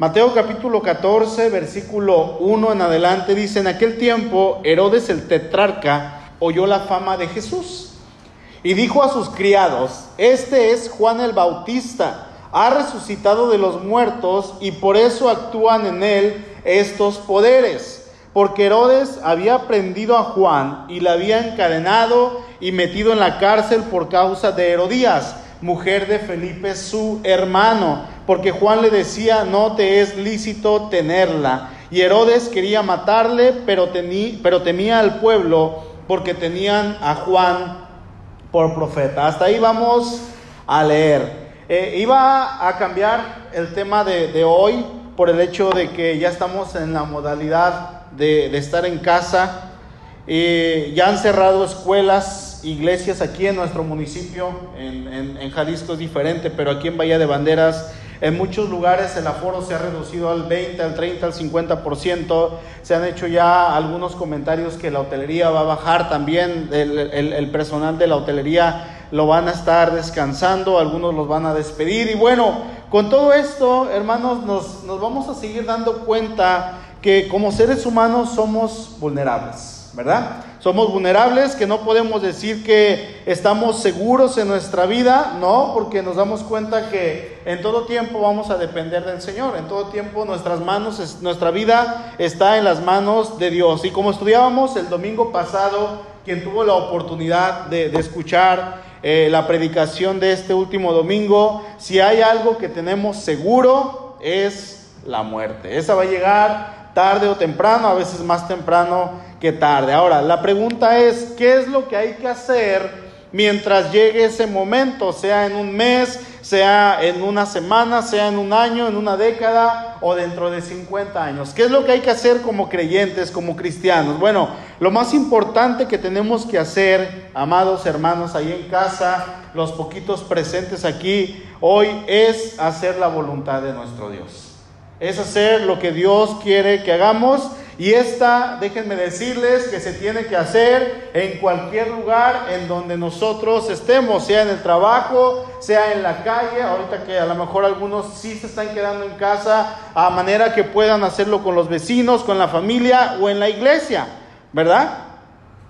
Mateo capítulo 14, versículo 1 en adelante dice, en aquel tiempo Herodes el tetrarca oyó la fama de Jesús y dijo a sus criados, este es Juan el Bautista, ha resucitado de los muertos y por eso actúan en él estos poderes. Porque Herodes había prendido a Juan y le había encadenado y metido en la cárcel por causa de Herodías, mujer de Felipe su hermano, porque Juan le decía, no te es lícito tenerla. Y Herodes quería matarle, pero, pero temía al pueblo porque tenían a Juan por profeta. Hasta ahí vamos a leer. Eh, iba a cambiar el tema de, hoy por el hecho de que ya estamos en la modalidad de, estar en casa. Eh, ya han cerrado escuelas, iglesias aquí en nuestro municipio, en, en Jalisco es diferente, pero aquí en Bahía de Banderas en muchos lugares el aforo se ha reducido al 20, al 30, al 50%. Se han hecho ya algunos comentarios que la hotelería va a bajar también. El, personal de la hotelería lo van a estar descansando, algunos los van a despedir. Y bueno, con todo esto, hermanos, nos, vamos a seguir dando cuenta que como seres humanos somos vulnerables, ¿verdad? Somos vulnerables, que no podemos decir que estamos seguros en nuestra vida, no, porque nos damos cuenta que en todo tiempo vamos a depender del Señor, en todo tiempo nuestras manos, nuestra vida está en las manos de Dios. Y como estudiábamos el domingo pasado, quien tuvo la oportunidad de, escuchar eh, la predicación de este último domingo, si hay algo que tenemos seguro es la muerte. Esa va a llegar tarde o temprano, a veces más temprano que tarde. Ahora, la pregunta es, ¿qué es lo que hay que hacer mientras llegue ese momento? Sea en un mes, sea en una semana, sea en un año, en una década o dentro de 50 años. ¿Qué es lo que hay que hacer como creyentes, como cristianos? Bueno, lo más importante que tenemos que hacer, amados hermanos ahí en casa, los poquitos presentes aquí hoy, es hacer la voluntad de nuestro Dios. Es hacer lo que Dios quiere que hagamos y esta, déjenme decirles que se tiene que hacer en cualquier lugar en donde nosotros estemos, sea en el trabajo, sea en la calle, ahorita que a lo mejor algunos sí se están quedando en casa, a manera que puedan hacerlo con los vecinos, con la familia o en la iglesia, ¿verdad?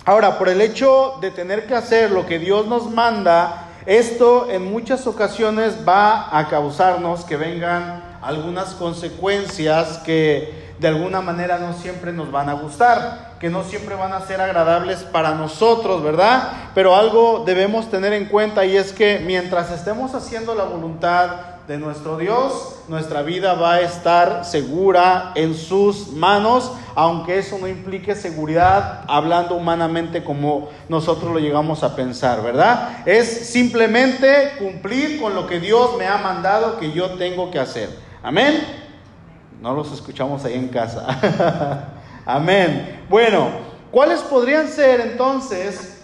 Ahora, por el hecho de tener que hacer lo que Dios nos manda, esto en muchas ocasiones va a causarnos que vengan algunas consecuencias que de alguna manera no siempre nos van a gustar, que no siempre van a ser agradables para nosotros, ¿verdad? Pero algo debemos tener en cuenta y es que mientras estemos haciendo la voluntad de nuestro Dios, nuestra vida va a estar segura en sus manos, aunque eso no implique seguridad hablando humanamente como nosotros lo llegamos a pensar, ¿verdad? Es simplemente cumplir con lo que Dios me ha mandado que yo tengo que hacer. Amén. No los escuchamos ahí en casa. Amén. Bueno, ¿cuáles podrían ser entonces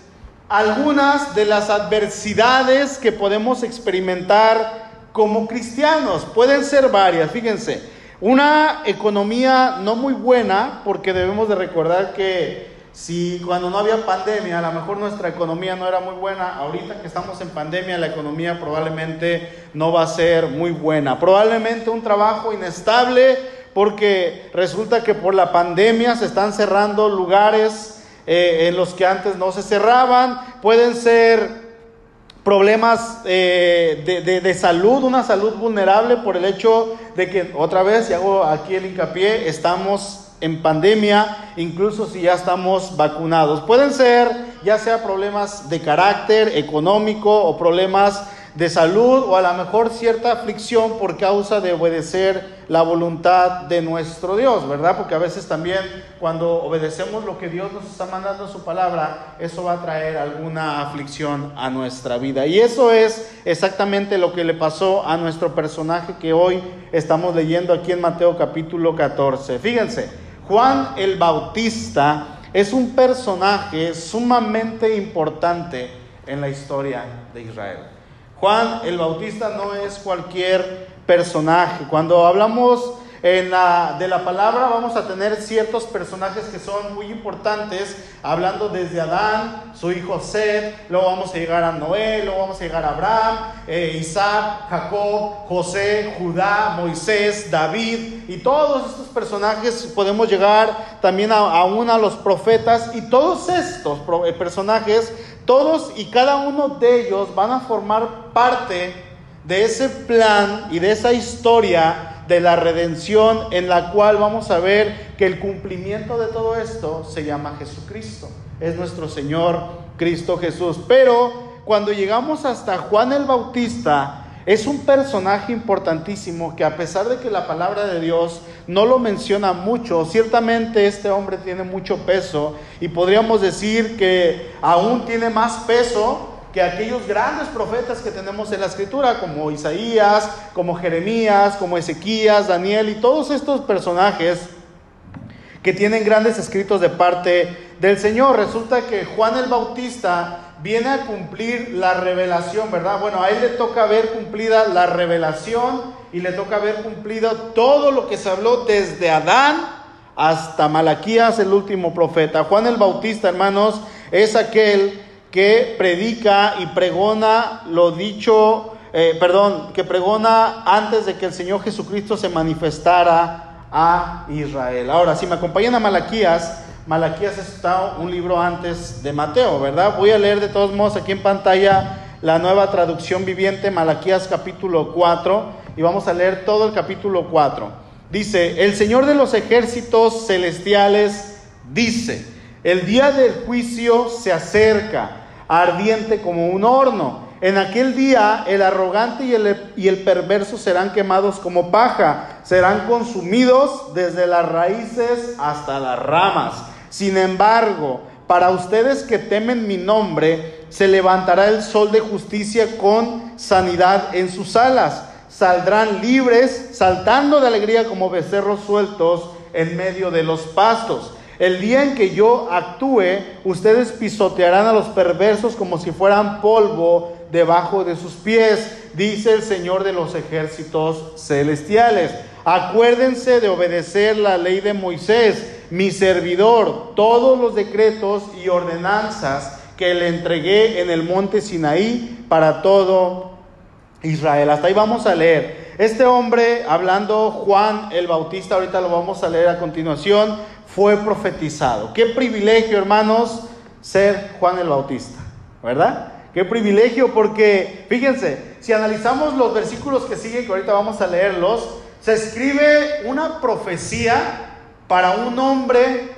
algunas de las adversidades que podemos experimentar como cristianos? Pueden ser varias, fíjense. Una economía no muy buena, porque debemos de recordar que si cuando no había pandemia, a lo mejor nuestra economía no era muy buena, ahorita que estamos en pandemia, la economía probablemente no va a ser muy buena. Probablemente un trabajo inestable, porque resulta que por la pandemia se están cerrando lugares eh, en los que antes no se cerraban. Pueden ser problemas eh, de, de, salud, una salud vulnerable por el hecho de que, otra vez, y hago aquí el hincapié, estamos en pandemia, incluso si ya estamos vacunados. Pueden ser ya sea problemas de carácter económico o problemas de salud o a lo mejor cierta aflicción por causa de obedecer la voluntad de nuestro Dios, ¿verdad? Porque a veces también cuando obedecemos lo que Dios nos está mandando en su palabra, eso va a traer alguna aflicción a nuestra vida. Y eso es exactamente lo que le pasó a nuestro personaje que hoy estamos leyendo aquí en Mateo capítulo 14. Fíjense, Juan el Bautista es un personaje sumamente importante en la historia de Israel. Juan el Bautista no es cualquier personaje. Cuando hablamos en la, de la palabra vamos a tener ciertos personajes que son muy importantes, hablando desde Adán, su hijo Seth, luego vamos a llegar a Noé, luego vamos a llegar a Abraham, eh, Isaac, Jacob, José, Judá, Moisés, David, y todos estos personajes podemos llegar también a, a los profetas, y todos estos eh, personajes, todos y cada uno de ellos van a formar parte de ese plan y de esa historia de la redención en la cual vamos a ver que el cumplimiento de todo esto se llama Jesucristo. Es nuestro Señor Cristo Jesús. Pero cuando llegamos hasta Juan el Bautista, es un personaje importantísimo que a pesar de que la palabra de Dios no lo menciona mucho, ciertamente este hombre tiene mucho peso y podríamos decir que aún tiene más peso que aquellos grandes profetas que tenemos en la escritura, como Isaías, como Jeremías, como Ezequías, Daniel y todos estos personajes que tienen grandes escritos de parte del Señor. Resulta que Juan el Bautista viene a cumplir la revelación, ¿verdad? Bueno, a él le toca ver cumplida la revelación y le toca ver cumplido todo lo que se habló desde Adán hasta Malaquías, el último profeta. Juan el Bautista, hermanos, es aquel que predica y pregona lo dicho, eh, perdón, que pregona antes de que el Señor Jesucristo se manifestara a Israel. Ahora, si me acompañan a Malaquías, Malaquías está un libro antes de Mateo, ¿verdad? Voy a leer de todos modos aquí en pantalla la nueva traducción viviente, Malaquías capítulo 4, y vamos a leer todo el capítulo 4. Dice, el Señor de los ejércitos celestiales dice, el día del juicio se acerca ardiente como un horno. En aquel día el arrogante y el, y el, perverso serán quemados como paja, serán consumidos desde las raíces hasta las ramas. Sin embargo, para ustedes que temen mi nombre, se levantará el sol de justicia con sanidad en sus alas. Saldrán libres, saltando de alegría como becerros sueltos en medio de los pastos. El día en que yo actúe, ustedes pisotearán a los perversos como si fueran polvo debajo de sus pies, dice el Señor de los ejércitos celestiales. Acuérdense de obedecer la ley de Moisés, mi servidor, todos los decretos y ordenanzas que le entregué en el monte Sinaí para todo Israel. Hasta ahí vamos a leer. Este hombre, hablando Juan el Bautista, ahorita lo vamos a leer a continuación, fue profetizado. Qué privilegio, hermanos, ser Juan el Bautista, ¿verdad? Qué privilegio porque, fíjense, si analizamos los versículos que siguen, que ahorita vamos a leerlos, se escribe una profecía para un hombre,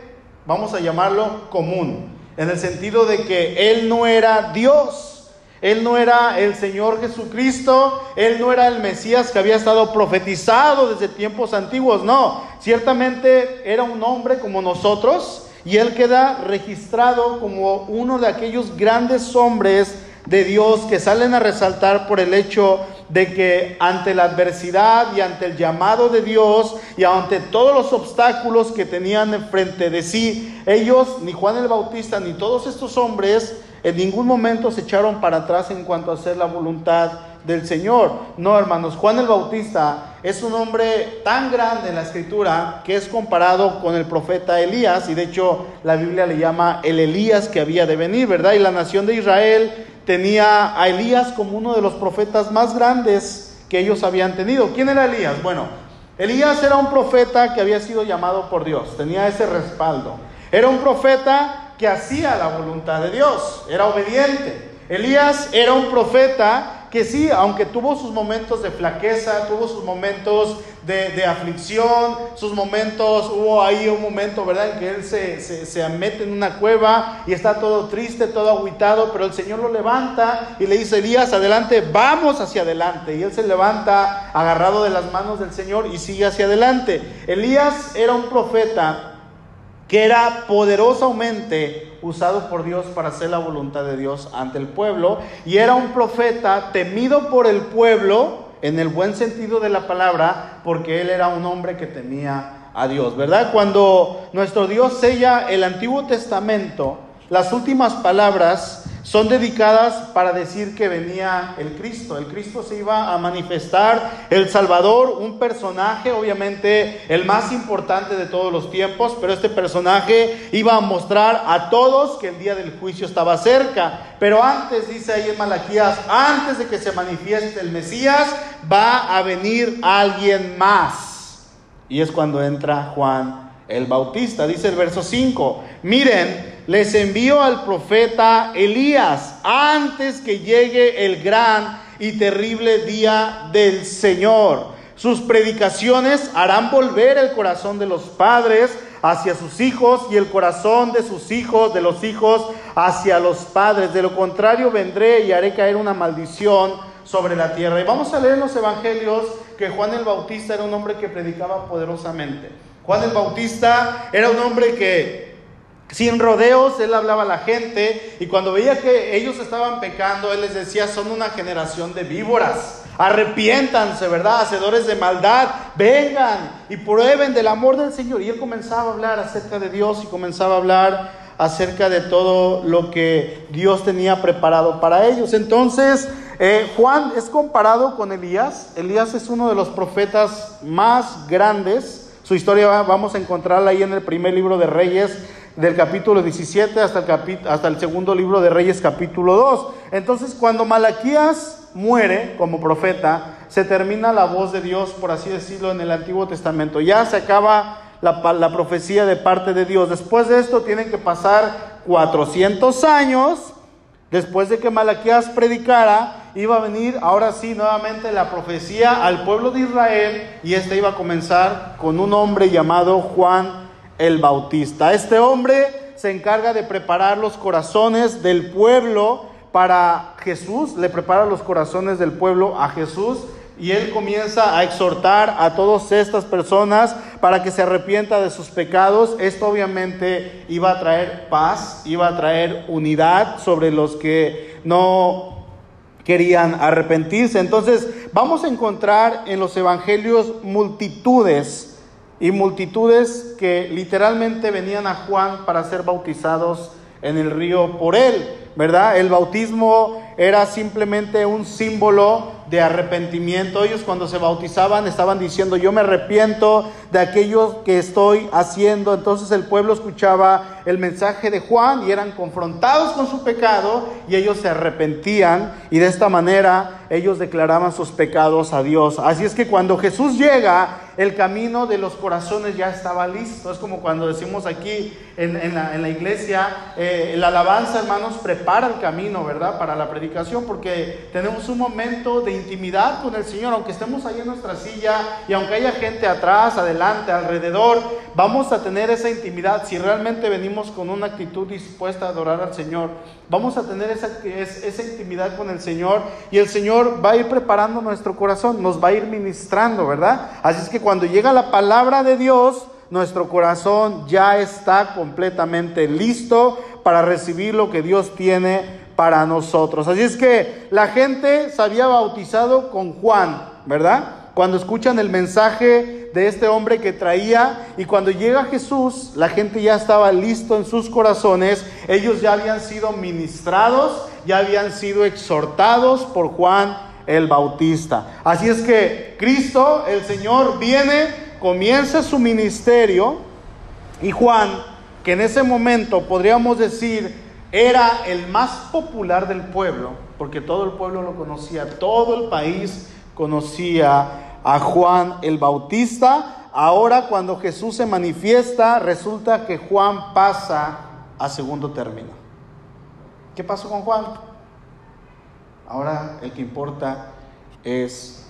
vamos a llamarlo común, en el sentido de que él no era Dios. Él no era el Señor Jesucristo, Él no era el Mesías que había estado profetizado desde tiempos antiguos, no, ciertamente era un hombre como nosotros y Él queda registrado como uno de aquellos grandes hombres de Dios que salen a resaltar por el hecho de que ante la adversidad y ante el llamado de Dios y ante todos los obstáculos que tenían frente de sí, ellos, ni Juan el Bautista, ni todos estos hombres, en ningún momento se echaron para atrás en cuanto a hacer la voluntad del Señor. No, hermanos, Juan el Bautista es un hombre tan grande en la escritura que es comparado con el profeta Elías y de hecho la Biblia le llama el Elías que había de venir, ¿verdad? Y la nación de Israel tenía a Elías como uno de los profetas más grandes que ellos habían tenido. ¿Quién era Elías? Bueno, Elías era un profeta que había sido llamado por Dios, tenía ese respaldo. Era un profeta que hacía la voluntad de Dios, era obediente. Elías era un profeta que sí, aunque tuvo sus momentos de flaqueza, tuvo sus momentos de, aflicción, sus momentos, hubo ahí un momento, ¿verdad?, en que él se, se, mete en una cueva y está todo triste, todo aguitado, pero el Señor lo levanta y le dice, Elías, adelante, vamos hacia adelante. Y él se levanta agarrado de las manos del Señor y sigue hacia adelante. Elías era un profeta que era poderosamente usado por Dios para hacer la voluntad de Dios ante el pueblo, y era un profeta temido por el pueblo, en el buen sentido de la palabra, porque él era un hombre que temía a Dios, ¿verdad? Cuando nuestro Dios sella el Antiguo Testamento, las últimas palabras son dedicadas para decir que venía el Cristo. El Cristo se iba a manifestar, el Salvador, un personaje, obviamente el más importante de todos los tiempos, pero este personaje iba a mostrar a todos que el día del juicio estaba cerca. Pero antes, dice ahí en Malaquías, antes de que se manifieste el Mesías, va a venir alguien más. Y es cuando entra Juan el Bautista. Dice el verso 5, miren, les envío al profeta Elías antes que llegue el gran y terrible día del Señor. Sus predicaciones harán volver el corazón de los padres hacia sus hijos y el corazón de sus hijos, de los hijos, hacia los padres. De lo contrario, vendré y haré caer una maldición sobre la tierra. Y vamos a leer en los evangelios que Juan el Bautista era un hombre que predicaba poderosamente. Juan el Bautista era un hombre que sin rodeos, él hablaba a la gente y cuando veía que ellos estaban pecando, él les decía, son una generación de víboras. Arrepiéntanse, ¿verdad? Hacedores de maldad, vengan y prueben del amor del Señor. Y él comenzaba a hablar acerca de Dios y comenzaba a hablar acerca de todo lo que Dios tenía preparado para ellos. Entonces, eh, Juan es comparado con Elías. Elías es uno de los profetas más grandes. Su historia vamos a encontrarla ahí en el primer libro de Reyes del capítulo 17 hasta el, hasta el segundo libro de Reyes capítulo 2. Entonces cuando Malaquías muere como profeta, se termina la voz de Dios, por así decirlo, en el Antiguo Testamento. Ya se acaba la, la profecía de parte de Dios. Después de esto tienen que pasar 400 años. Después de que Malaquías predicara, iba a venir ahora sí nuevamente la profecía al pueblo de Israel y esta iba a comenzar con un hombre llamado Juan el Bautista. Este hombre se encarga de preparar los corazones del pueblo para Jesús, le prepara los corazones del pueblo a Jesús y él comienza a exhortar a todas estas personas para que se arrepienta de sus pecados. Esto obviamente iba a traer paz, iba a traer unidad sobre los que no querían arrepentirse. Entonces vamos a encontrar en los evangelios multitudes y multitudes que literalmente venían a Juan para ser bautizados en el río por él, ¿verdad? El bautismo era simplemente un símbolo de arrepentimiento. Ellos cuando se bautizaban estaban diciendo, yo me arrepiento de aquello que estoy haciendo. Entonces el pueblo escuchaba el mensaje de Juan y eran confrontados con su pecado y ellos se arrepentían y de esta manera ellos declaraban sus pecados a Dios. Así es que cuando Jesús llega, el camino de los corazones ya estaba listo. Es como cuando decimos aquí en, la, iglesia, eh, la alabanza, hermanos, prepara el camino, ¿verdad? Para la predicación, porque tenemos un momento de intimidad con el Señor, aunque estemos ahí en nuestra silla y aunque haya gente atrás, adelante, alrededor, vamos a tener esa intimidad. Si realmente venimos con una actitud dispuesta a adorar al Señor, vamos a tener esa, esa intimidad con el Señor y el Señor va a ir preparando nuestro corazón, nos va a ir ministrando, ¿verdad? Así es que cuando llega la palabra de Dios, nuestro corazón ya está completamente listo para recibir lo que Dios tiene para nosotros. Así es que la gente se había bautizado con Juan, ¿verdad? Cuando escuchan el mensaje de este hombre que traía y cuando llega Jesús, la gente ya estaba listo en sus corazones, ellos ya habían sido ministrados, ya habían sido exhortados por Juan el Bautista. Así es que Cristo, el Señor, viene, comienza su ministerio y Juan, que en ese momento podríamos decir era el más popular del pueblo, porque todo el pueblo lo conocía, todo el país conocía a Juan el Bautista. Ahora cuando Jesús se manifiesta, resulta que Juan pasa a segundo término. ¿Qué pasó con Juan? Ahora el que importa es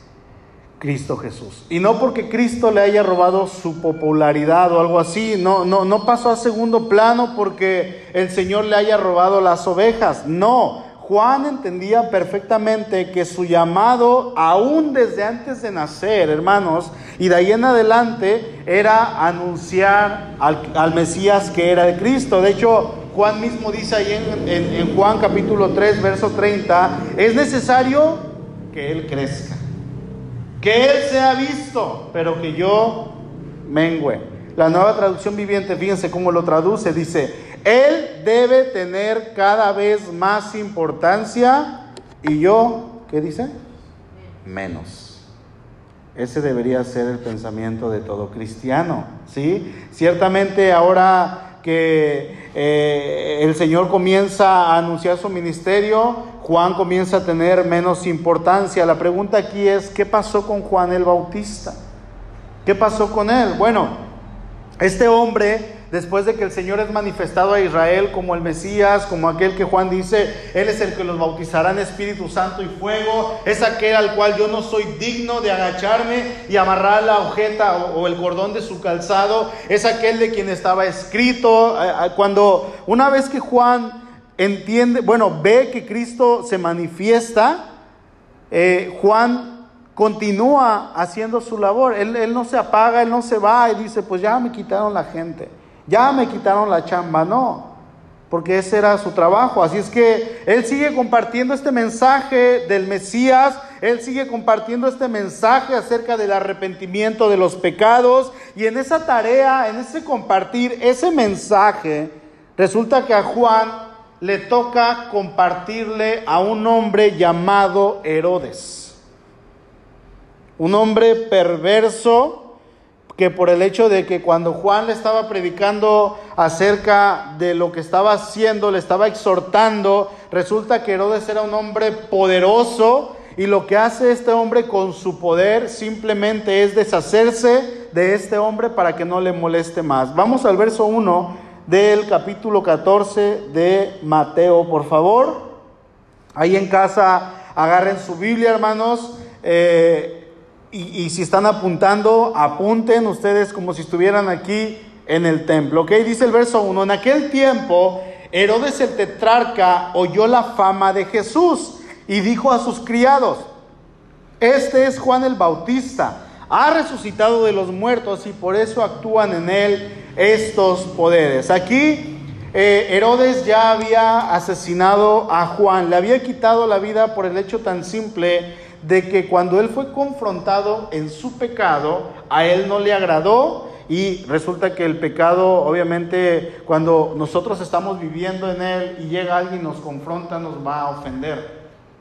Cristo Jesús. Y no porque Cristo le haya robado su popularidad o algo así, no, no, no pasó a segundo plano porque el Señor le haya robado las ovejas, no. Juan entendía perfectamente que su llamado, aún desde antes de nacer, hermanos, y de ahí en adelante, era anunciar al, al Mesías que era de Cristo. De hecho, Juan mismo dice ahí en, Juan capítulo 3, verso 30, es necesario que Él crezca, que Él sea visto, pero que yo mengüe. La nueva traducción viviente, fíjense cómo lo traduce, dice, Él debe tener cada vez más importancia y yo, ¿qué dice? Menos. Ese debería ser el pensamiento de todo cristiano, ¿sí? Ciertamente ahora que eh, el Señor comienza a anunciar su ministerio, Juan comienza a tener menos importancia. La pregunta aquí es, ¿qué pasó con Juan el Bautista? ¿Qué pasó con él? Bueno, este hombre, después de que el Señor es manifestado a Israel como el Mesías, como aquel que Juan dice, Él es el que los bautizará en Espíritu Santo y fuego, es aquel al cual yo no soy digno de agacharme y amarrar la ojeta o, el cordón de su calzado, es aquel de quien estaba escrito. Cuando una vez que Juan entiende, bueno, ve que Cristo se manifiesta, eh, Juan continúa haciendo su labor. Él, él, no se apaga, él no se va y dice, pues ya me quitaron la gente, ya me quitaron la chamba. No, porque ese era su trabajo. Así es que él sigue compartiendo este mensaje del Mesías, él sigue compartiendo este mensaje acerca del arrepentimiento de los pecados y en esa tarea, en ese compartir ese mensaje, resulta que a Juan le toca compartirle a un hombre llamado Herodes. Un hombre perverso que por el hecho de que cuando Juan le estaba predicando acerca de lo que estaba haciendo, le estaba exhortando, resulta que Herodes era un hombre poderoso y lo que hace este hombre con su poder simplemente es deshacerse de este hombre para que no le moleste más. Vamos al verso 1 del capítulo 14 de Mateo, por favor. Ahí en casa agarren su Biblia, hermanos. Eh, y, si están apuntando, apunten ustedes como si estuvieran aquí en el templo. ¿Ok? Dice el verso 1. En aquel tiempo, Herodes el tetrarca oyó la fama de Jesús y dijo a sus criados, este es Juan el Bautista ha resucitado de los muertos y por eso actúan en él estos poderes. Aquí eh, Herodes ya había asesinado a Juan, le había quitado la vida por el hecho tan simple de que cuando él fue confrontado en su pecado, a él no le agradó y resulta que el pecado, obviamente, cuando nosotros estamos viviendo en él y llega alguien y nos confronta, nos va a ofender.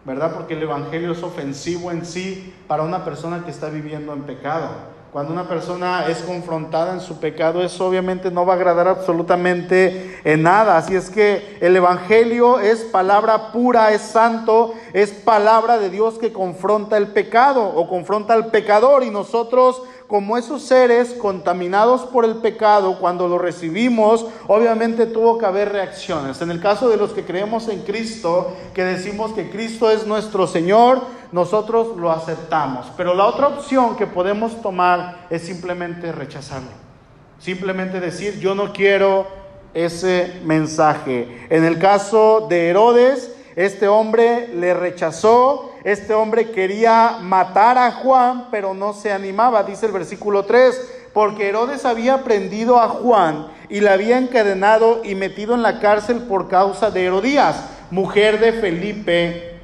¿verdad? Porque el Evangelio es ofensivo en sí para una persona que está viviendo en pecado. Cuando una persona es confrontada en su pecado, eso obviamente no va a agradar absolutamente en nada. Así es que el Evangelio es palabra pura, es santo, es palabra de Dios que confronta el pecado o confronta al pecador y nosotros como esos seres contaminados por el pecado, cuando lo recibimos, obviamente tuvo que haber reacciones. En el caso de los que creemos en Cristo, que decimos que Cristo es nuestro Señor, nosotros lo aceptamos. Pero la otra opción que podemos tomar es simplemente rechazarlo. Simplemente decir, yo no quiero ese mensaje. En el caso de Herodes, este hombre le rechazó, este hombre quería matar a Juan, pero no se animaba, dice el versículo 3, porque Herodes había prendido a Juan y le había encadenado y metido en la cárcel por causa de Herodías, mujer de Felipe,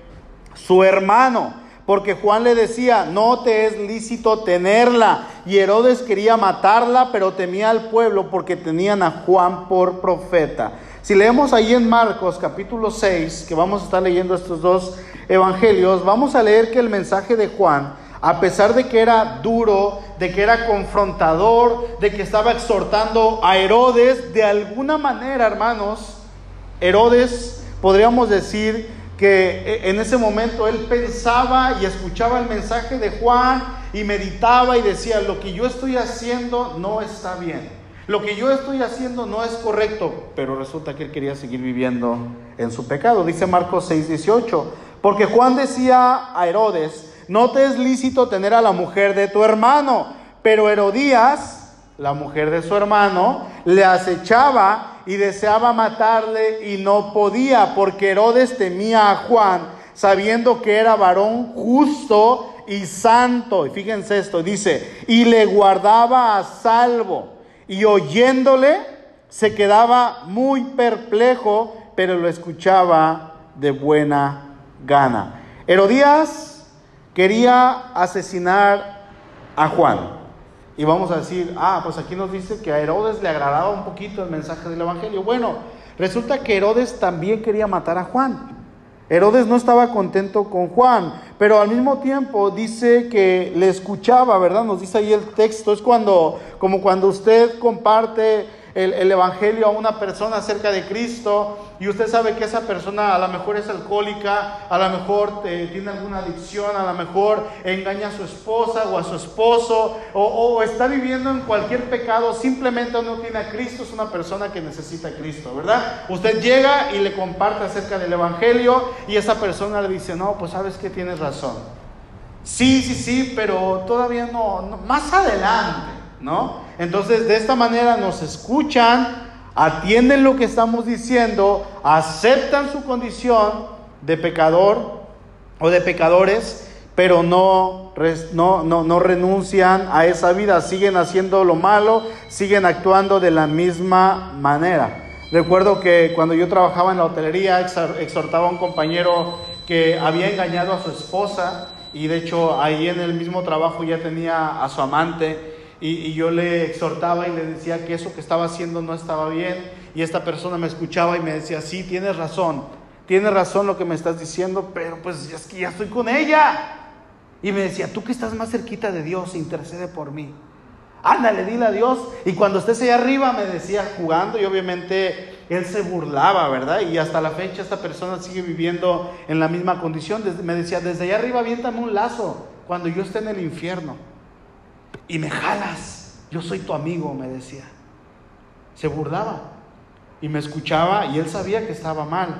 su hermano. Porque Juan le decía, no te es lícito tenerla. Y Herodes quería matarla, pero temía al pueblo porque tenían a Juan por profeta. Si leemos ahí en Marcos capítulo 6, que vamos a estar leyendo estos dos evangelios, vamos a leer que el mensaje de Juan, a pesar de que era duro, de que era confrontador, de que estaba exhortando a Herodes, de alguna manera, hermanos, Herodes, podríamos decir que en ese momento él pensaba y escuchaba el mensaje de Juan y meditaba y decía, lo que yo estoy haciendo no está bien. Lo que yo estoy haciendo no es correcto, pero resulta que él quería seguir viviendo en su pecado. Dice Marcos 6:18, porque Juan decía a Herodes, no te es lícito tener a la mujer de tu hermano, pero Herodías, la mujer de su hermano, le acechaba y deseaba matarle y no podía, porque Herodes temía a Juan, sabiendo que era varón justo y santo. Y fíjense esto, dice, y le guardaba a salvo y oyéndole se quedaba muy perplejo, pero lo escuchaba de buena gana. Herodías quería asesinar a Juan. Y vamos a decir, ah, pues aquí nos dice que a Herodes le agradaba un poquito el mensaje del Evangelio. Bueno, Resulta que Herodes también quería matar a Juan. Herodes no estaba contento con Juan, pero al mismo tiempo dice que le escuchaba, ¿verdad? Nos dice ahí el texto, es cuando, como cuando usted comparte el, Evangelio a una persona acerca de Cristo y usted sabe que esa persona a lo mejor es alcohólica, a lo mejor eh, tiene alguna adicción, a lo mejor engaña a su esposa o a su esposo o, está viviendo en cualquier pecado, simplemente no tiene a Cristo, es una persona que necesita Cristo, ¿verdad? Usted llega y le comparte acerca del Evangelio y esa persona le dice, no, pues sabes que tienes razón. Sí, sí, sí, pero todavía no más adelante, ¿no? Entonces, de esta manera nos escuchan, atienden lo que estamos diciendo, aceptan su condición de pecador o de pecadores, pero no, no, no, renuncian a esa vida, siguen haciendo lo malo, siguen actuando de la misma manera. Recuerdo que cuando yo trabajaba en la hotelería, exhortaba a un compañero que había engañado a su esposa y de hecho ahí en el mismo trabajo ya tenía a su amante y, yo le exhortaba y le decía que eso que estaba haciendo no estaba bien y esta persona me escuchaba y me decía, sí, tienes razón, tienes razón lo que me estás diciendo, pero pues es que ya estoy con ella. Y me decía, tú que estás más cerquita de Dios, intercede por mí. Ándale, dile a Dios. Y cuando estés allá arriba, me decía jugando, y obviamente él se burlaba, ¿verdad? Y hasta la fecha esta persona sigue viviendo en la misma condición. me decía, desde allá arriba aviéntame un lazo cuando yo esté en el infierno y me jalas. Yo soy tu amigo, me decía. Se burlaba y me escuchaba y él sabía que estaba mal,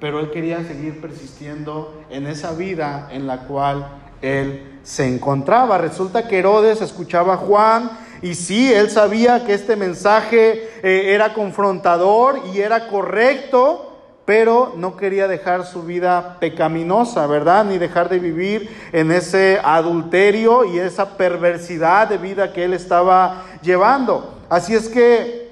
pero él quería seguir persistiendo en esa vida en la cual él se encontraba. Resulta que Herodes escuchaba a Juan y sí, él sabía que este mensaje eh, era confrontador y era correcto, pero no quería dejar su vida pecaminosa, ¿verdad? Ni dejar de vivir en ese adulterio y esa perversidad de vida que él estaba llevando. Así es que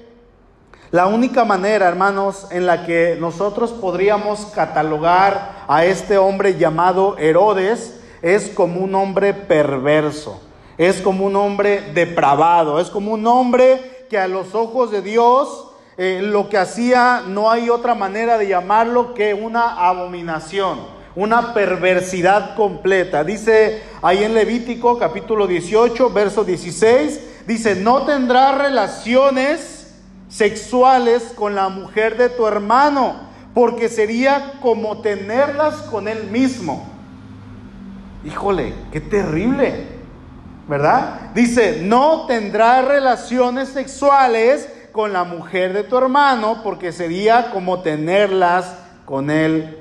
la única manera, hermanos, en la que nosotros podríamos catalogar a este hombre llamado Herodes es como un hombre perverso, es como un hombre depravado, es como un hombre que a los ojos de Dios eh, lo que hacía no hay otra manera de llamarlo que una abominación, una perversidad completa. Dice ahí en Levítico capítulo 18, verso 16, dice, no tendrás relaciones sexuales con la mujer de tu hermano, porque sería como tenerlas con él mismo. Híjole, qué terrible, ¿verdad? Dice, no tendrás relaciones sexuales con la mujer de tu hermano porque sería como tenerlas con él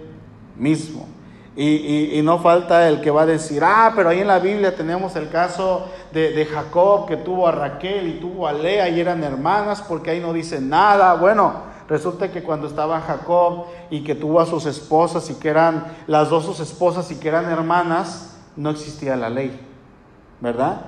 mismo. Y, no falta el que va a decir, ah, pero ahí en la Biblia tenemos el caso de, de, Jacob que tuvo a Raquel y tuvo a Lea y eran hermanas porque ahí no dice nada. Bueno, resulta que cuando estaba Jacob y que tuvo a sus esposas y que eran las dos sus esposas y que eran hermanas, no existía la ley, ¿verdad?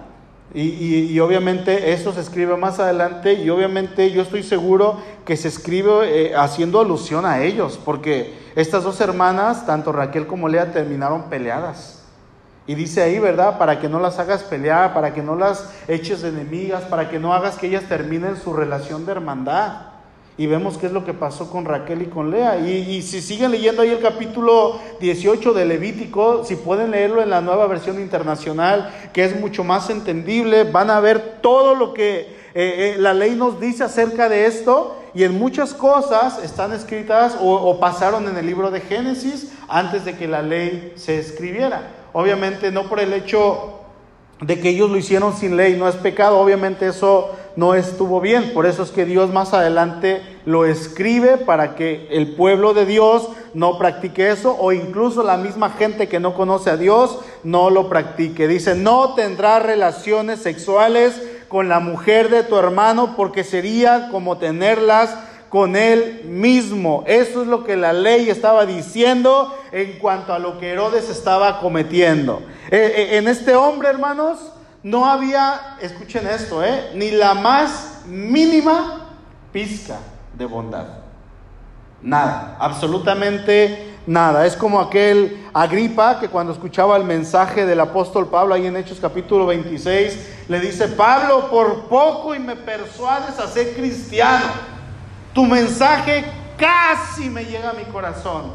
Y, obviamente eso se escribe más adelante y obviamente yo estoy seguro que se escribe eh, haciendo alusión a ellos, porque estas dos hermanas, tanto Raquel como Lea, terminaron peleadas. Y dice ahí, ¿verdad? Para que no las hagas pelear, para que no las eches de enemigas, para que no hagas que ellas terminen su relación de hermandad. Y vemos qué es lo que pasó con Raquel y con Lea. Y, si siguen leyendo ahí el capítulo 18 de Levítico, si pueden leerlo en la nueva versión internacional, que es mucho más entendible, van a ver todo lo que eh, eh, la ley nos dice acerca de esto. Y en muchas cosas están escritas o, o pasaron en el libro de Génesis antes de que la ley se escribiera. Obviamente no por el hecho de que ellos lo hicieron sin ley, no es pecado, obviamente eso no estuvo bien. Por eso es que Dios más adelante lo escribe para que el pueblo de Dios no practique eso o incluso la misma gente que no conoce a Dios no lo practique. Dice, no tendrás relaciones sexuales con la mujer de tu hermano porque sería como tenerlas con él mismo. Eso es lo que la ley estaba diciendo en cuanto a lo que Herodes estaba cometiendo. Eh, eh, en este hombre, hermanos, no había, escuchen esto, ¿eh? ni la más mínima pizca de bondad. Nada, absolutamente nada. Es como aquel Agripa que cuando escuchaba el mensaje del apóstol Pablo ahí en Hechos capítulo 26, le dice, Pablo, por poco y me persuades a ser cristiano. Tu mensaje casi me llega a mi corazón.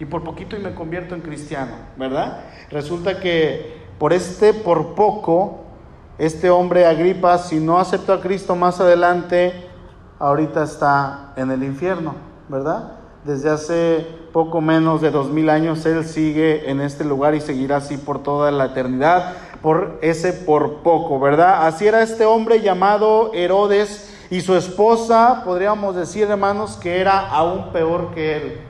Y por poquito y me convierto en cristiano, ¿verdad? Resulta que por este, por poco, este hombre Agripa, si no aceptó a Cristo más adelante, ahorita está en el infierno, ¿verdad? Desde hace poco menos de dos mil años él sigue en este lugar y seguirá así por toda la eternidad, por ese por poco, ¿verdad? Así era este hombre llamado Herodes y su esposa, podríamos decir hermanos, que era aún peor que él.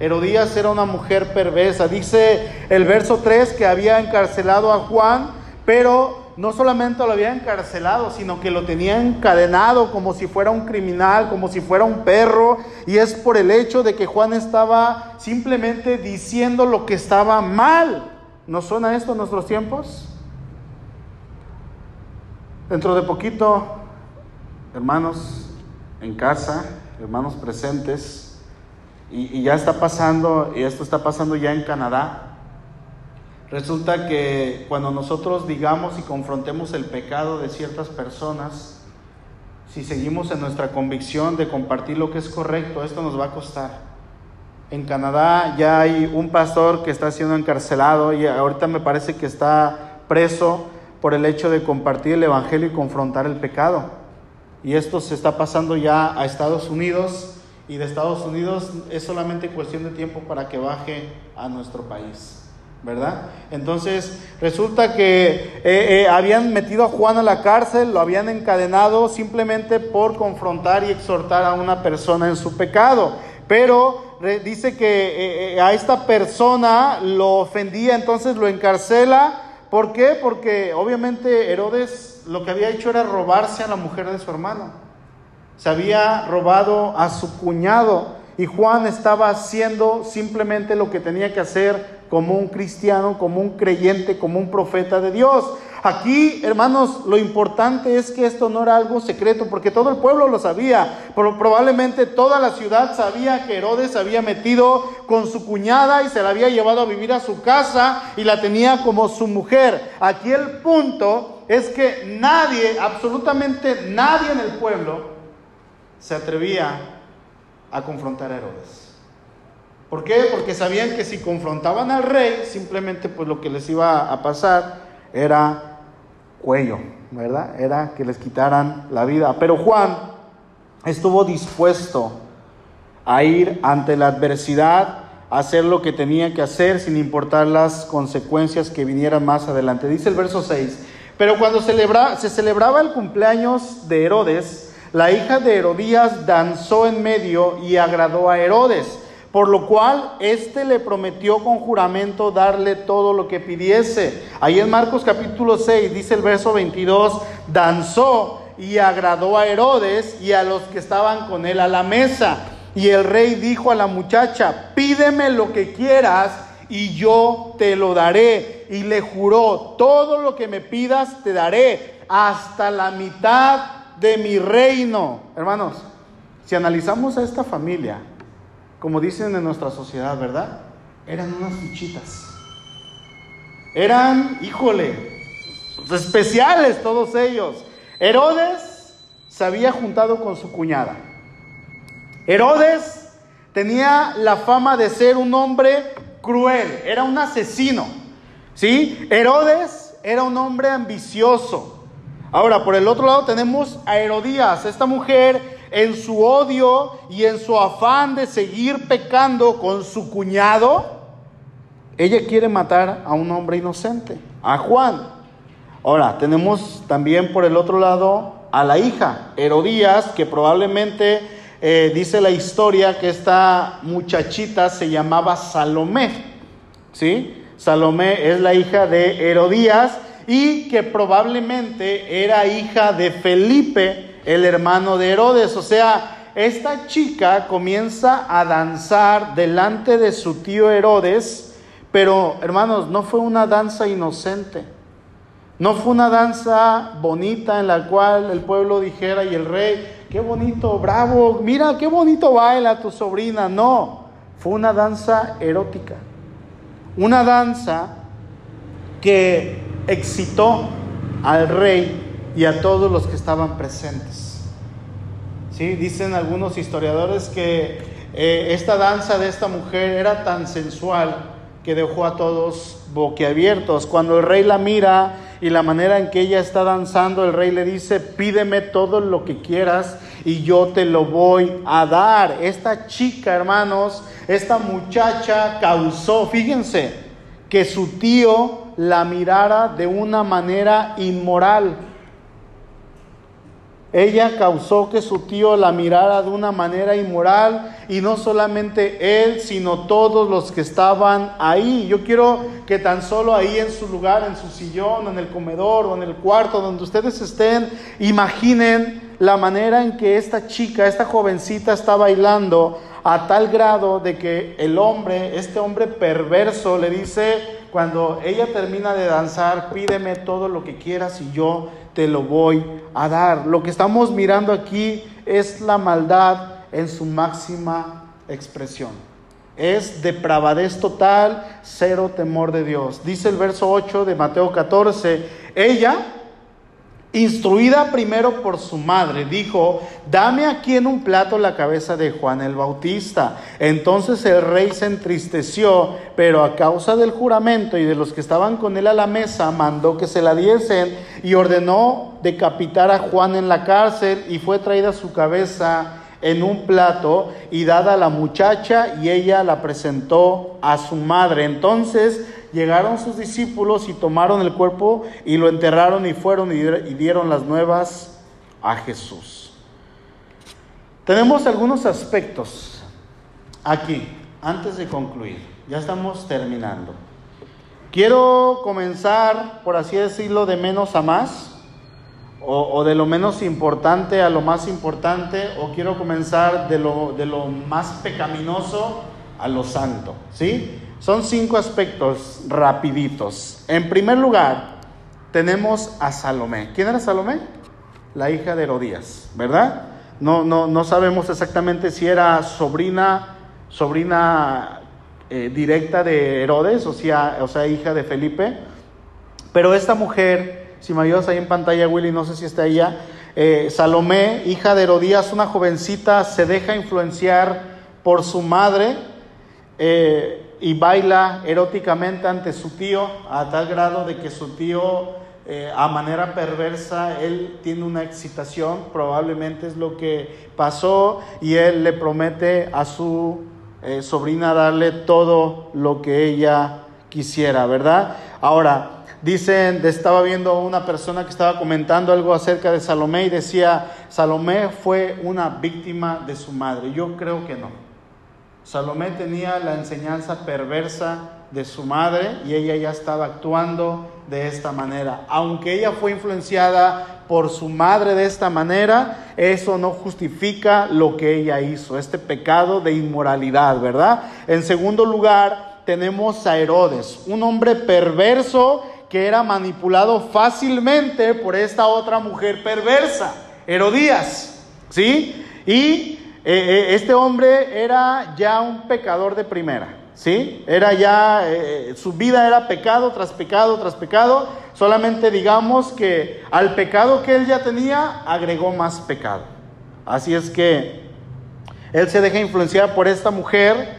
Herodías era una mujer perversa. Dice el verso 3 que había encarcelado a Juan, pero no solamente lo había encarcelado, sino que lo tenía encadenado como si fuera un criminal, como si fuera un perro. Y es por el hecho de que Juan estaba simplemente diciendo lo que estaba mal. ¿No suena esto en nuestros tiempos? Dentro de poquito, hermanos en casa, hermanos presentes, y, ya está pasando, y esto está pasando ya en Canadá, Resulta que cuando nosotros digamos y confrontemos el pecado de ciertas personas, si seguimos en nuestra convicción de compartir lo que es correcto, esto nos va a costar. En Canadá ya hay un pastor que está siendo encarcelado y ahorita me parece que está preso por el hecho de compartir el Evangelio y confrontar el pecado. Y esto se está pasando ya a Estados Unidos y de Estados Unidos es solamente cuestión de tiempo para que baje a nuestro país. ¿verdad? Entonces resulta que eh, eh, habían metido a Juan a la cárcel, lo habían encadenado simplemente por confrontar y exhortar a una persona en su pecado. Pero dice que eh, a esta persona lo ofendía, entonces lo encarcela. ¿Por qué? Porque obviamente Herodes lo que había hecho era robarse a la mujer de su hermano. Se había robado a su cuñado y Juan estaba haciendo simplemente lo que tenía que hacer como un cristiano, como un creyente, como un profeta de Dios. Aquí, hermanos, lo importante es que esto no era algo secreto, porque todo el pueblo lo sabía, probablemente toda la ciudad sabía que Herodes había metido con su cuñada y se la había llevado a vivir a su casa y la tenía como su mujer. Aquí el punto es que nadie, absolutamente nadie en el pueblo, se atrevía a confrontar a Herodes. ¿Por qué? Porque sabían que si confrontaban al rey, simplemente pues lo que les iba a pasar era cuello, ¿verdad? Era que les quitaran la vida. Pero Juan estuvo dispuesto a ir ante la adversidad, a hacer lo que tenía que hacer sin importar las consecuencias que vinieran más adelante. Dice el verso 6, pero cuando se celebraba el cumpleaños de Herodes, la hija de Herodías danzó en medio y agradó a Herodes por lo cual éste le prometió con juramento darle todo lo que pidiese. Ahí en Marcos capítulo 6 dice el verso 22, danzó y agradó a Herodes y a los que estaban con él a la mesa. Y el rey dijo a la muchacha, pídeme lo que quieras y yo te lo daré. Y le juró, todo lo que me pidas te daré, hasta la mitad de mi reino. Hermanos, si analizamos a esta familia, como dicen en nuestra sociedad, ¿verdad? Eran unas fichitas. Eran, híjole, especiales todos ellos. Herodes se había juntado con su cuñada. Herodes tenía la fama de ser un hombre cruel, era un asesino. ¿Sí? Herodes era un hombre ambicioso. Ahora, por el otro lado tenemos a Herodías, esta mujer en su odio y en su afán de seguir pecando con su cuñado, ella quiere matar a un hombre inocente, a Juan. Ahora, tenemos también por el otro lado a la hija, Herodías, que probablemente eh, dice la historia que esta muchachita se llamaba Salomé. ¿Sí? Salomé es la hija de Herodías y que probablemente era hija de Felipe, el hermano de Herodes. O sea, esta chica comienza a danzar delante de su tío Herodes, pero hermanos, no fue una danza inocente. No fue una danza bonita en la cual el pueblo dijera y el rey, qué bonito, bravo, mira qué bonito baila tu sobrina. No, fue una danza erótica. Una danza que excitó al rey y a todos los que estaban presentes. ¿sí? Dicen algunos historiadores que eh, esta danza de esta mujer era tan sensual que dejó a todos boquiabiertos. Cuando el rey la mira y la manera en que ella está danzando, el rey le dice, pídeme todo lo que quieras y yo te lo voy a dar. Esta chica, hermanos, esta muchacha causó, fíjense, que su tío la mirara de una manera inmoral. Ella causó que su tío la mirara de una manera inmoral y no solamente él, sino todos los que estaban ahí. Yo quiero que tan solo ahí en su lugar, en su sillón, en el comedor o en el cuarto donde ustedes estén, imaginen la manera en que esta chica, esta jovencita está bailando a tal grado de que el hombre, este hombre perverso, le dice, cuando ella termina de danzar, pídeme todo lo que quieras y yo te lo voy a dar. Lo que estamos mirando aquí es la maldad en su máxima expresión. Es depravadez total, cero temor de Dios. Dice el verso 8 de Mateo 14, ella instruida primero por su madre, dijo, dame aquí en un plato la cabeza de Juan el Bautista. Entonces el rey se entristeció, pero a causa del juramento y de los que estaban con él a la mesa, mandó que se la diesen y ordenó decapitar a Juan en la cárcel y fue traída su cabeza en un plato y dada a la muchacha y ella la presentó a su madre. Entonces llegaron sus discípulos y tomaron el cuerpo y lo enterraron y fueron y dieron las nuevas a Jesús. Tenemos algunos aspectos aquí, antes de concluir. Ya estamos terminando. Quiero comenzar, por así decirlo, de menos a más, o, de lo menos importante a lo más importante, o quiero comenzar de lo, de lo más pecaminoso a lo santo, ¿sí? Son cinco aspectos rapiditos. En primer lugar, tenemos a Salomé. ¿Quién era Salomé? La hija de Herodías, ¿verdad? No, no, no sabemos exactamente si era sobrina, sobrina eh, directa de Herodes, o sea, o sea, hija de Felipe. Pero esta mujer, si me ayudas ahí en pantalla, Willy, no sé si está ella, eh, Salomé, hija de Herodías, una jovencita, se deja influenciar por su madre. Eh, y baila eróticamente ante su tío a tal grado de que su tío eh, a manera perversa, él tiene una excitación, probablemente es lo que pasó, y él le promete a su eh, sobrina darle todo lo que ella quisiera, ¿verdad? Ahora, dicen, estaba viendo una persona que estaba comentando algo acerca de Salomé y decía, Salomé fue una víctima de su madre. Yo creo que no. Salomé tenía la enseñanza perversa de su madre y ella ya estaba actuando de esta manera. Aunque ella fue influenciada por su madre de esta manera, eso no justifica lo que ella hizo, este pecado de inmoralidad, ¿verdad? En segundo lugar, tenemos a Herodes, un hombre perverso que era manipulado fácilmente por esta otra mujer perversa, Herodías, ¿sí? Y eh, eh, este hombre era ya un pecador de primera, ¿sí? Era ya, eh, su vida era pecado tras pecado tras pecado, solamente digamos que al pecado que él ya tenía agregó más pecado. Así es que él se deja influenciar por esta mujer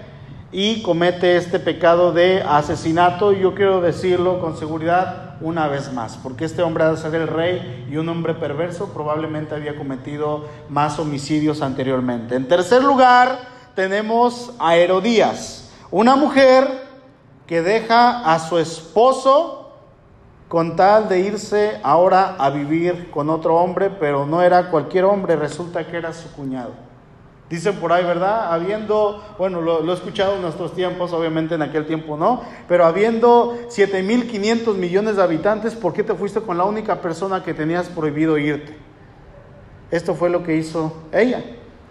y comete este pecado de asesinato, yo quiero decirlo con seguridad, una vez más, porque este hombre de ser el rey y un hombre perverso probablemente había cometido más homicidios anteriormente. En tercer lugar, tenemos a Herodías, una mujer que deja a su esposo con tal de irse ahora a vivir con otro hombre, pero no era cualquier hombre, resulta que era su cuñado. Dicen por ahí, ¿verdad? Habiendo, bueno, lo, he escuchado en nuestros tiempos, obviamente en aquel tiempo no, pero habiendo 7.500 millones de habitantes, ¿por qué te fuiste con la única persona que tenías prohibido irte? Esto fue lo que hizo ella.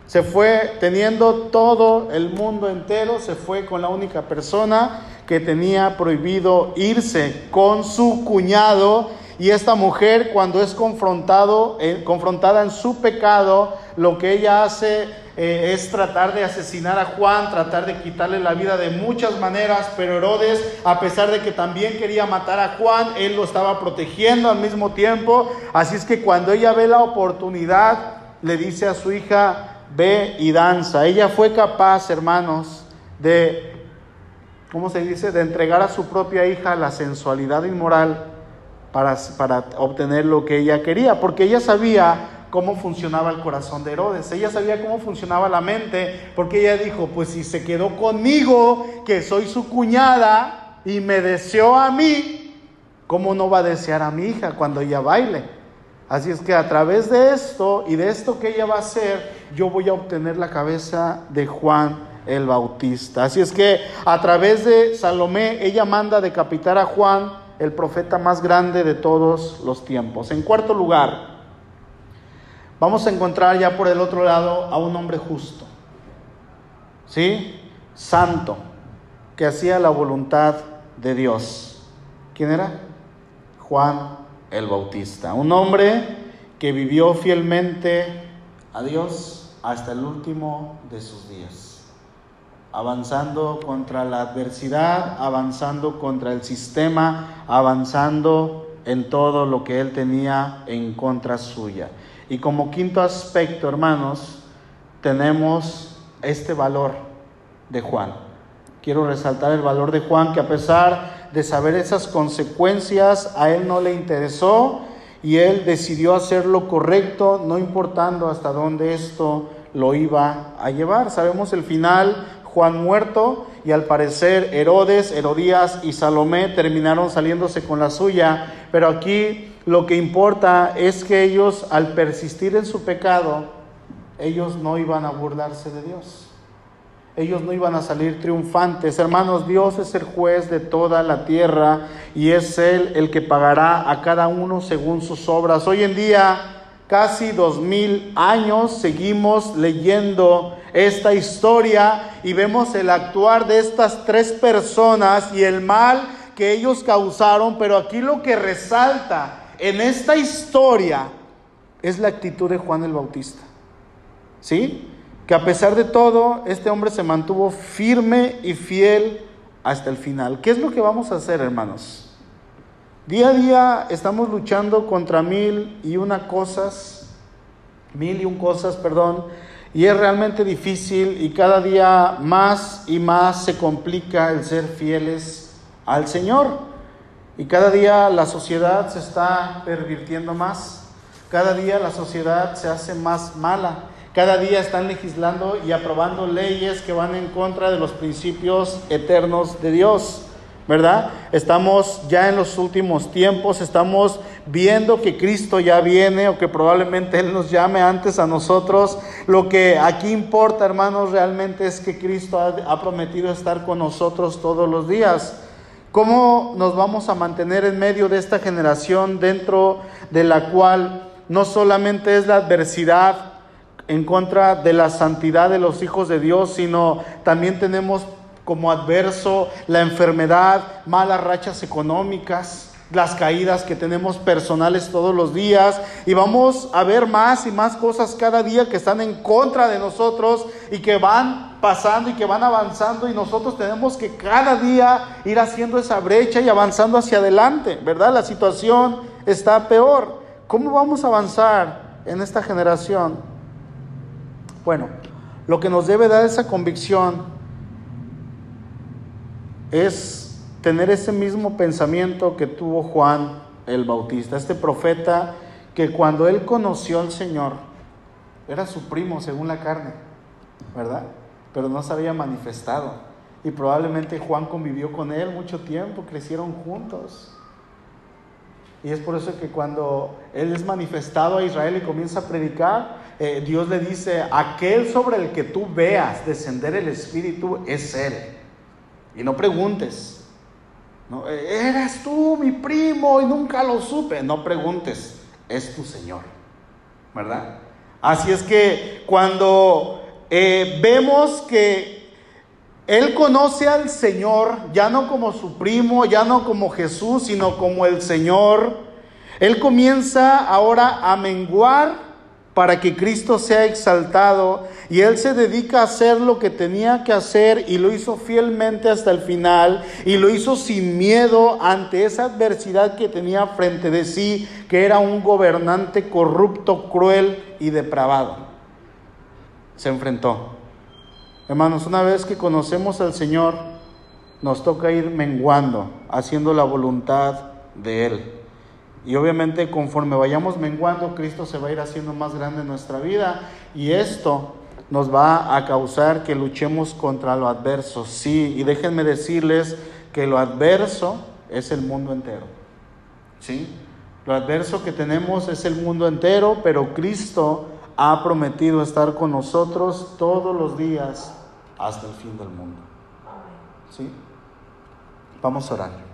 Se fue teniendo todo el mundo entero, se fue con la única persona que tenía prohibido irse, con su cuñado. Y esta mujer cuando es confrontado, eh, confrontada en su pecado, lo que ella hace eh, es tratar de asesinar a Juan, tratar de quitarle la vida de muchas maneras, pero Herodes, a pesar de que también quería matar a Juan, él lo estaba protegiendo al mismo tiempo. Así es que cuando ella ve la oportunidad le dice a su hija, ve y danza. Ella fue capaz, hermanos, de, ¿cómo se dice?, de entregar a su propia hija la sensualidad inmoral para, para obtener lo que ella quería, porque ella sabía cómo funcionaba el corazón de Herodes. Ella sabía cómo funcionaba la mente, porque ella dijo, pues si se quedó conmigo, que soy su cuñada, y me deseó a mí, ¿cómo no va a desear a mi hija cuando ella baile? Así es que a través de esto y de esto que ella va a hacer, yo voy a obtener la cabeza de Juan el Bautista. Así es que a través de Salomé, ella manda decapitar a Juan, el profeta más grande de todos los tiempos. En cuarto lugar, vamos a encontrar ya por el otro lado a un hombre justo, ¿sí? Santo, que hacía la voluntad de Dios. ¿Quién era? Juan el Bautista, un hombre que vivió fielmente a Dios hasta el último de sus días, avanzando contra la adversidad, avanzando contra el sistema, avanzando en todo lo que él tenía en contra suya. Y como quinto aspecto, hermanos, tenemos este valor de Juan. Quiero resaltar el valor de Juan, que a pesar de saber esas consecuencias, a él no le interesó y él decidió hacer lo correcto, no importando hasta dónde esto lo iba a llevar. Sabemos el final, Juan muerto, y al parecer Herodes, Herodías y Salomé terminaron saliéndose con la suya, pero aquí lo que importa es que ellos, al persistir en su pecado, ellos no iban a burlarse de Dios. Ellos no iban a salir triunfantes. Hermanos, Dios es el juez de toda la tierra y es Él el que pagará a cada uno según sus obras. Hoy en día, casi dos mil años, seguimos leyendo esta historia y vemos el actuar de estas tres personas y el mal que ellos causaron, pero aquí lo que resalta en esta historia es la actitud de Juan el Bautista. ¿Sí? Que a pesar de todo, este hombre se mantuvo firme y fiel hasta el final. ¿Qué es lo que vamos a hacer, hermanos? Día a día estamos luchando contra mil y una cosas, mil y un cosas, perdón, y es realmente difícil y cada día más y más se complica el ser fieles al Señor. Y cada día la sociedad se está pervirtiendo más, cada día la sociedad se hace más mala, cada día están legislando y aprobando leyes que van en contra de los principios eternos de Dios. ¿Verdad? Estamos ya en los últimos tiempos, estamos viendo que Cristo ya viene o que probablemente Él nos llame antes a nosotros. Lo que aquí importa, hermanos, realmente es que Cristo ha, ha prometido estar con nosotros todos los días. ¿Cómo nos vamos a mantener en medio de esta generación dentro de la cual no solamente es la adversidad en contra de la santidad de los hijos de Dios, sino también tenemos como adverso la enfermedad, malas rachas económicas, las caídas que tenemos personales todos los días y vamos a ver más y más cosas cada día que están en contra de nosotros y que van pasando y que van avanzando y nosotros tenemos que cada día ir haciendo esa brecha y avanzando hacia adelante, ¿verdad? La situación está peor. ¿Cómo vamos a avanzar en esta generación? Bueno, lo que nos debe dar esa convicción es tener ese mismo pensamiento que tuvo Juan el Bautista, este profeta que cuando él conoció al Señor, era su primo según la carne, ¿verdad? Pero no se había manifestado. Y probablemente Juan convivió con él mucho tiempo, crecieron juntos. Y es por eso que cuando él es manifestado a Israel y comienza a predicar, eh, Dios le dice, aquel sobre el que tú veas descender el Espíritu es Él. Y no preguntes, no, eras tú mi primo y nunca lo supe. No preguntes, es tu Señor, ¿verdad? Así es que cuando eh, vemos que Él conoce al Señor, ya no como su primo, ya no como Jesús, sino como el Señor, Él comienza ahora a menguar para que Cristo sea exaltado y Él se dedica a hacer lo que tenía que hacer y lo hizo fielmente hasta el final y lo hizo sin miedo ante esa adversidad que tenía frente de sí que era un gobernante corrupto, cruel y depravado. Se enfrentó. Hermanos, una vez que conocemos al Señor, nos toca ir menguando, haciendo la voluntad de Él. Y obviamente conforme vayamos menguando, Cristo se va a ir haciendo más grande en nuestra vida y esto nos va a causar que luchemos contra lo adverso. Sí, y déjenme decirles que lo adverso es el mundo entero. ¿Sí? Lo adverso que tenemos es el mundo entero, pero Cristo ha prometido estar con nosotros todos los días hasta el fin del mundo. ¿Sí? Vamos a orar.